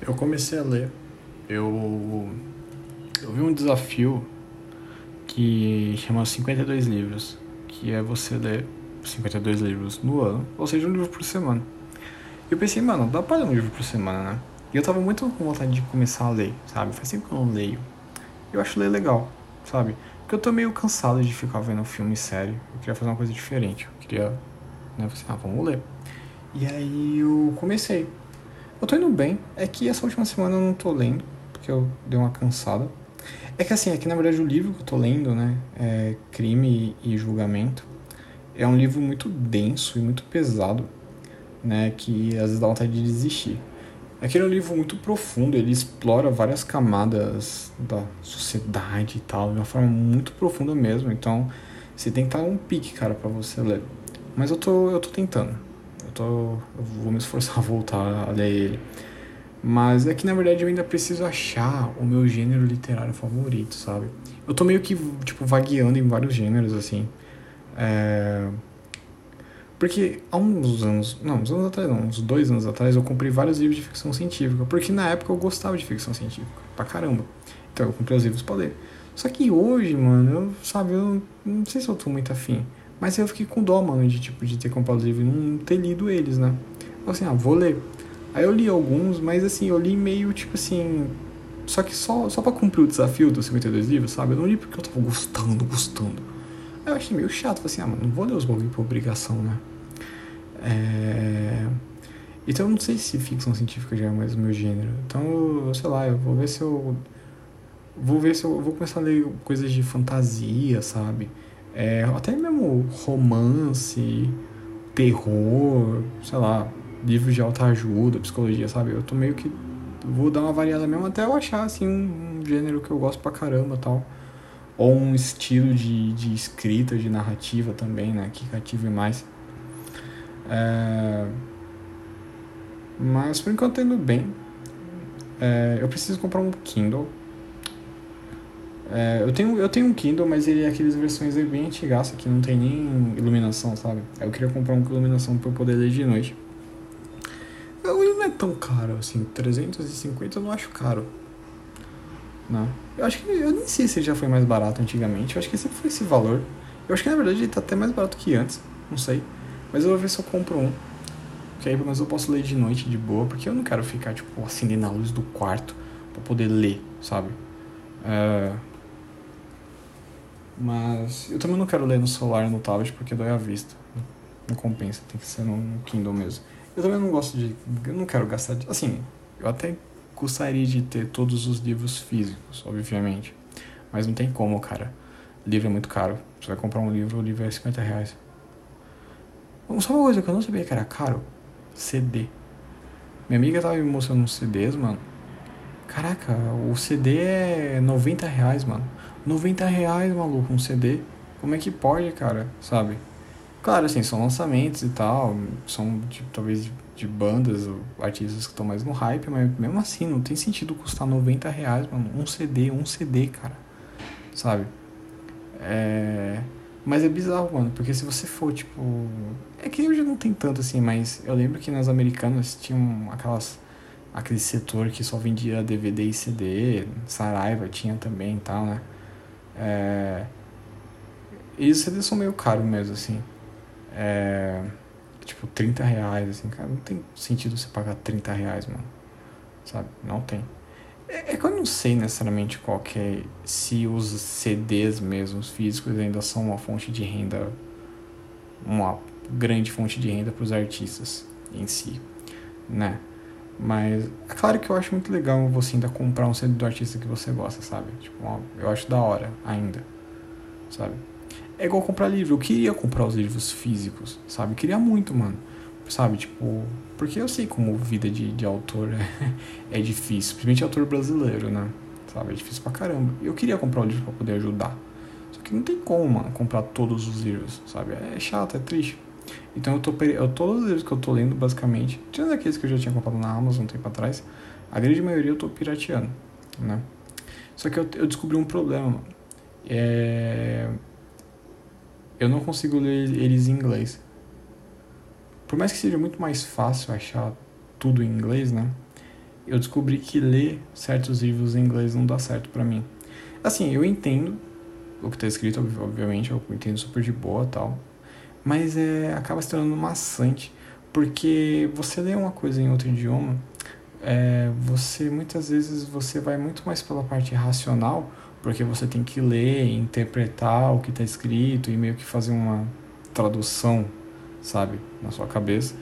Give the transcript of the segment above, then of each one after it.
Eu comecei a ler. Eu, eu vi um desafio que chama 52 livros, que é você ler 52 livros no ano, ou seja, um livro por semana. E eu pensei, mano, dá pra ler um livro por semana, né? E eu tava muito com vontade de começar a ler, sabe? Faz tempo que eu não leio. Eu acho ler legal, sabe? Porque eu tô meio cansado de ficar vendo filme sério. Eu queria fazer uma coisa diferente. Eu queria, né? Assim, ah, vamos ler. E aí eu comecei. Eu tô indo bem. É que essa última semana eu não tô lendo, porque eu dei uma cansada. É que assim, é na verdade o livro que eu tô lendo, né, é Crime e Julgamento. É um livro muito denso e muito pesado, né, que às vezes dá vontade de desistir. Aquele é um livro muito profundo, ele explora várias camadas da sociedade e tal, de uma forma muito profunda mesmo. Então, você tem que estar um pique, cara, para você ler. Mas eu tô, eu tô tentando. Tô, eu vou me esforçar a voltar a ler ele. Mas é que na verdade eu ainda preciso achar o meu gênero literário favorito, sabe? Eu tô meio que, tipo, vagueando em vários gêneros, assim. É porque há uns anos, não, uns anos atrás não, uns dois anos atrás eu comprei vários livros de ficção científica, porque na época eu gostava de ficção científica, pra caramba. Então eu comprei os livros pra ler. Só que hoje, mano, eu, sabe, eu não sei se eu tô muito afim. Mas eu fiquei com dó, mano, de tipo, de ter comprado os livros e não ter lido eles, né? Eu assim, ah, vou ler. Aí eu li alguns, mas assim, eu li meio tipo assim. Só que só, só pra cumprir o desafio dos 52 livros, sabe? Eu não li porque eu tava gostando, gostando. Eu achei meio chato, falei assim, ah, mano, não vou ler os bagulho por obrigação, né? É... Então eu não sei se ficção científica já é mais o meu gênero. Então, sei lá, eu vou ver se eu. Vou ver se eu vou começar a ler coisas de fantasia, sabe? É, até mesmo romance, terror, sei lá, livros de alta ajuda, psicologia, sabe? Eu tô meio que. Vou dar uma variada mesmo até eu achar, assim, um, gênero que eu gosto pra caramba tal ou um estilo de, de escrita, de narrativa também, né, que cative mais. É... Mas por enquanto tá indo bem. É... Eu preciso comprar um Kindle. É... Eu, tenho, eu tenho um Kindle, mas ele é aqueles versões bem antigas que não tem nem iluminação, sabe? Eu queria comprar um com iluminação para eu poder ler de noite. Ele não é tão caro assim, 350 eu não acho caro. Não. Eu acho que. Eu nem sei se ele já foi mais barato antigamente. Eu acho que sempre foi esse valor. Eu acho que na verdade ele tá até mais barato que antes. Não sei. Mas eu vou ver se eu compro um. Que aí pelo menos eu posso ler de noite de boa. Porque eu não quero ficar, tipo, acendendo a luz do quarto pra poder ler, sabe? É... Mas eu também não quero ler no celular no tablet porque dói a vista. Não compensa, tem que ser no Kindle mesmo. Eu também não gosto de. Eu não quero gastar. Assim, eu até gostaria de ter todos os livros físicos, obviamente. Mas não tem como, cara. Livro é muito caro. Você vai comprar um livro, o livro é 50 reais. Só uma coisa que eu não sabia que era caro: CD. Minha amiga tava me mostrando uns CDs, mano. Caraca, o CD é 90 reais, mano. 90 reais, maluco, um CD. Como é que pode, cara? Sabe? Claro, assim, são lançamentos e tal. São, tipo, talvez de bandas ou artistas que estão mais no hype, mas mesmo assim, não tem sentido custar 90 reais, mano. Um CD, um CD, cara. Sabe? É. Mas é bizarro, mano, porque se você for, tipo. É que hoje não tem tanto assim, mas eu lembro que nas americanas tinham aquelas. aquele setor que só vendia DVD e CD, Saraiva tinha também e tal, né? É. E os CDs são meio caros mesmo, assim. É tipo, 30 reais, assim, cara, não tem sentido você pagar 30 reais, mano. Sabe? Não tem. É, é que eu não sei necessariamente qual que é, se os CDs mesmo, os físicos, ainda são uma fonte de renda, uma grande fonte de renda para os artistas em si, né? Mas é claro que eu acho muito legal você ainda comprar um CD do artista que você gosta, sabe? Tipo, eu acho da hora ainda, sabe? É igual comprar livro. Eu queria comprar os livros físicos, sabe? Eu queria muito, mano. Sabe? Tipo. Porque eu sei como vida de, de autor é, é difícil. Principalmente autor brasileiro, né? Sabe? É difícil pra caramba. Eu queria comprar o livro pra poder ajudar. Só que não tem como, mano, comprar todos os livros, sabe? É chato, é triste. Então eu tô. Eu, todos os livros que eu tô lendo, basicamente, tirando aqueles que eu já tinha comprado na Amazon um tempo atrás, a grande maioria eu tô pirateando, né? Só que eu, eu descobri um problema. É eu não consigo ler eles em inglês. Por mais que seja muito mais fácil achar tudo em inglês, né? eu descobri que ler certos livros em inglês não dá certo para mim. Assim, eu entendo o que tá escrito, obviamente, eu entendo super de boa tal. Mas é, acaba se tornando maçante, porque você lê uma coisa em outro idioma, é, você muitas vezes você vai muito mais pela parte racional, porque você tem que ler, interpretar o que está escrito e meio que fazer uma tradução, sabe, na sua cabeça.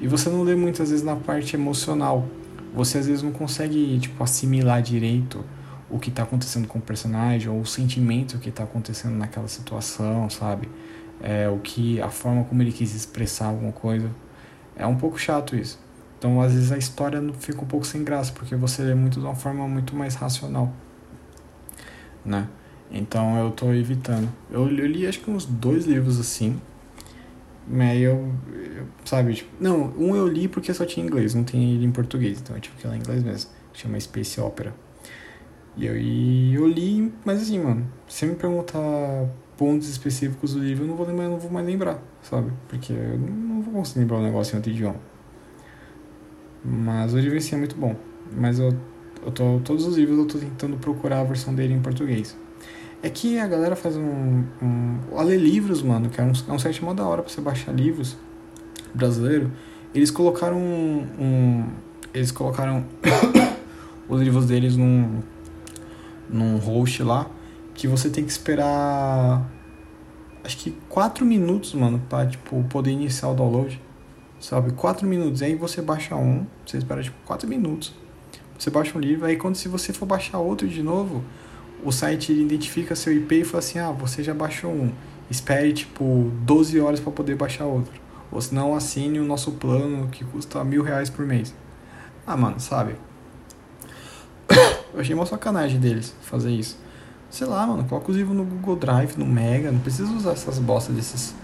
E você não lê muitas vezes na parte emocional. Você às vezes não consegue tipo assimilar direito o que está acontecendo com o personagem ou o sentimento que está acontecendo naquela situação, sabe? É, o que a forma como ele quis expressar alguma coisa. É um pouco chato isso. Então, às vezes a história fica um pouco sem graça, porque você lê muito de uma forma muito mais racional, né? Então, eu tô evitando. Eu, eu li acho que uns dois livros assim, mas eu, eu, sabe, tipo, não, um eu li porque só tinha inglês, não tem ele em português, então eu tive que ler em inglês mesmo. Chama Space Opera. E eu, e eu li, mas assim, mano, se me perguntar pontos específicos do livro, eu não vou lembrar, não vou mais lembrar, sabe? Porque eu não vou conseguir lembrar o um negócio em outro idioma. Mas o livro em si é muito bom. Mas eu, eu tô, todos os livros eu tô tentando procurar a versão dele em português. É que a galera faz um. um a ler livros, mano, que é um, é um site mó da hora pra você baixar livros brasileiro. Eles colocaram um. um eles colocaram os livros deles num. num host lá. Que você tem que esperar. Acho que 4 minutos, mano, pra tipo, poder iniciar o download sabe? Quatro minutos. Aí você baixa um, você espera tipo quatro minutos. Você baixa um livro, aí quando se você for baixar outro de novo, o site identifica seu IP e fala assim: ah, você já baixou um. Espere tipo 12 horas para poder baixar outro. Ou se não, assine o nosso plano que custa mil reais por mês. Ah, mano, sabe? Eu achei uma sacanagem deles fazer isso. Sei lá, mano, coloca os livros no Google Drive, no Mega, não precisa usar essas bostas desses,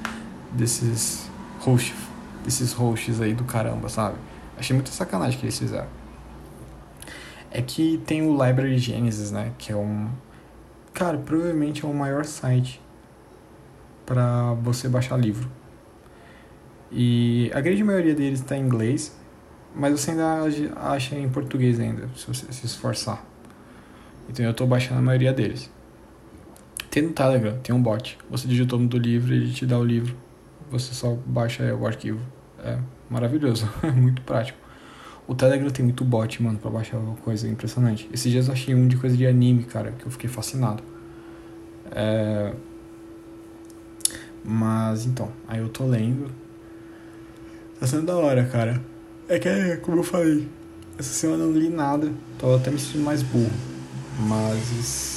desses hosts desses hosts aí do caramba, sabe? Achei muita sacanagem que eles fizeram. É que tem o Library Genesis, né? Que é um. Cara, provavelmente é o maior site para você baixar livro. E a grande maioria deles está em inglês, mas você ainda acha em português ainda, se você se esforçar. Então eu estou baixando a maioria deles. Tem no Telegram, tem um bot. Você digita o nome do livro e ele te dá o livro. Você só baixa o arquivo é maravilhoso, é muito prático. O Telegram tem muito bot, mano, pra baixar coisa impressionante. Esses dias eu achei um de coisa de anime, cara, que eu fiquei fascinado. É... Mas então, aí eu tô lendo. Tá sendo da hora, cara. É que é, como eu falei, essa semana eu não li nada, tô até me sentindo mais burro. Mas.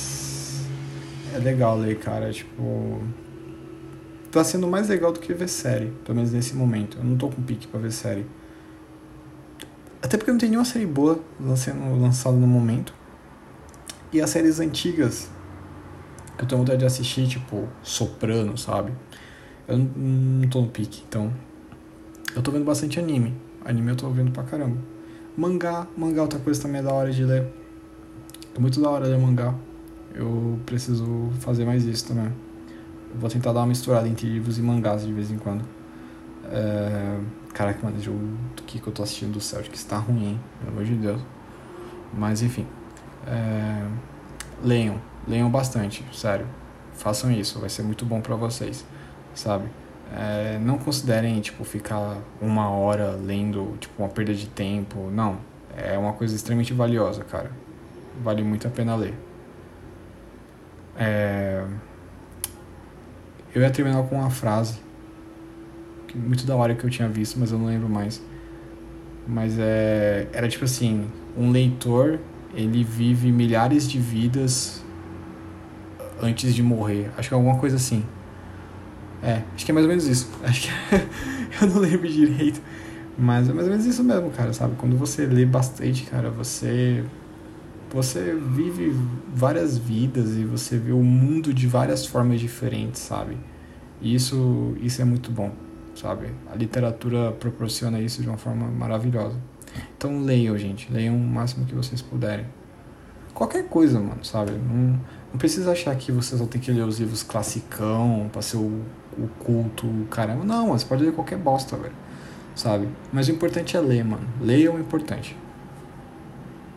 É legal ler, cara, tipo tá sendo mais legal do que ver série, pelo menos nesse momento. Eu não tô com pique pra ver série. Até porque não tem nenhuma série boa sendo lançada no momento. E as séries antigas eu tenho vontade de assistir, tipo, Soprano, sabe? Eu não, não tô no pique, então. Eu tô vendo bastante anime. Anime eu tô vendo pra caramba. Mangá, mangá outra coisa também é da hora de ler. É muito da hora ler mangá. Eu preciso fazer mais isso também vou tentar dar uma misturada entre livros e mangás de vez em quando. É... Caraca, mano, o jogo que eu tô assistindo do Celtic está ruim? Pelo amor de Deus. Mas enfim. É... Leiam. Leiam bastante, sério. Façam isso, vai ser muito bom para vocês, sabe? É... Não considerem, tipo, ficar uma hora lendo, tipo, uma perda de tempo. Não. É uma coisa extremamente valiosa, cara. Vale muito a pena ler. É... Eu ia terminar com uma frase muito da hora que eu tinha visto, mas eu não lembro mais. Mas é, era tipo assim, um leitor, ele vive milhares de vidas antes de morrer. Acho que é alguma coisa assim. É, acho que é mais ou menos isso. Acho que eu não lembro direito. Mas é mais ou menos isso mesmo, cara, sabe? Quando você lê bastante, cara, você você vive várias vidas e você vê o mundo de várias formas diferentes, sabe? E isso, isso é muito bom, sabe? A literatura proporciona isso de uma forma maravilhosa. Então leiam, gente, leiam o máximo que vocês puderem. Qualquer coisa, mano, sabe? Não, não precisa achar que você só tem que ler os livros classicão pra ser o, o culto, caramba. Não, você pode ler qualquer bosta, velho. Sabe? Mas o importante é ler, mano. Leiam é importante.